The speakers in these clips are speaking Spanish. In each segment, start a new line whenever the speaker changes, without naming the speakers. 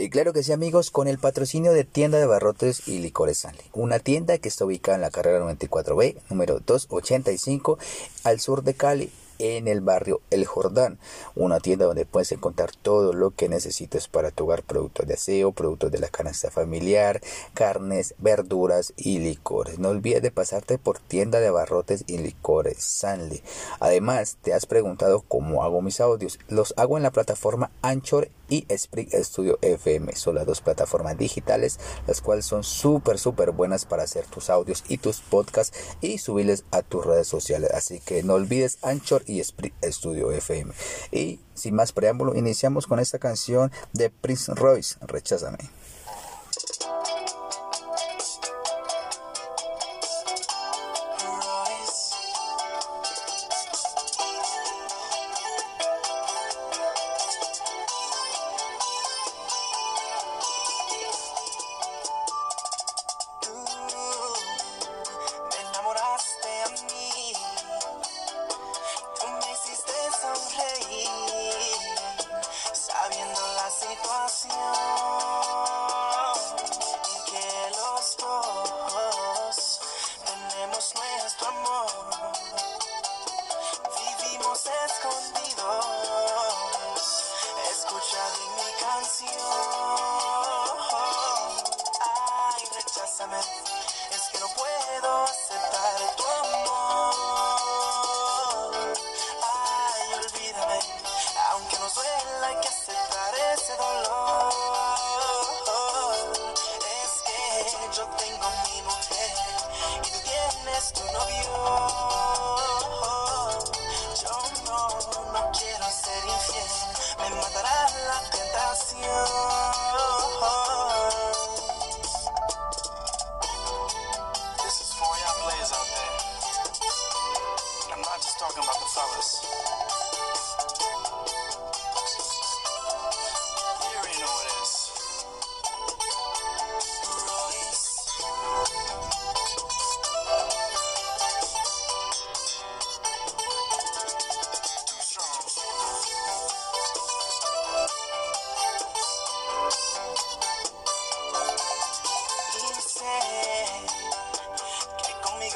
Y claro que sí amigos, con el patrocinio de Tienda de Barrotes y Licores Sanle, una tienda que está ubicada en la carrera 94B, número 285, al sur de Cali, en el barrio El Jordán, una tienda donde puedes encontrar todo lo que necesites para tu hogar, productos de aseo, productos de la canasta familiar, carnes, verduras y licores. No olvides de pasarte por tienda de abarrotes y licores Sanle. Además, te has preguntado cómo hago mis audios. Los hago en la plataforma Anchor y Spring Studio FM. Son las dos plataformas digitales, las cuales son súper, súper buenas para hacer tus audios y tus podcasts y subirles a tus redes sociales. Así que no olvides Anchor y FM. Y sin más preámbulo, iniciamos con esta canción de Prince Royce, Recházame. pasión.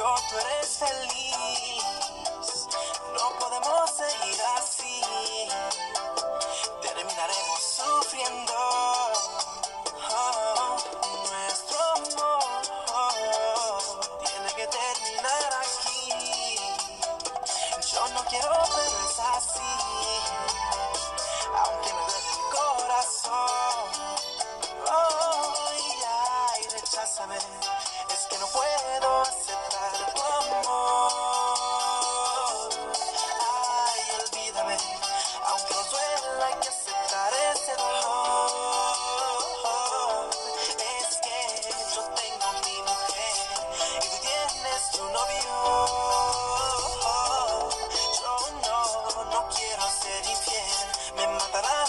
Quiero ser infiel, me matará la I'm mata la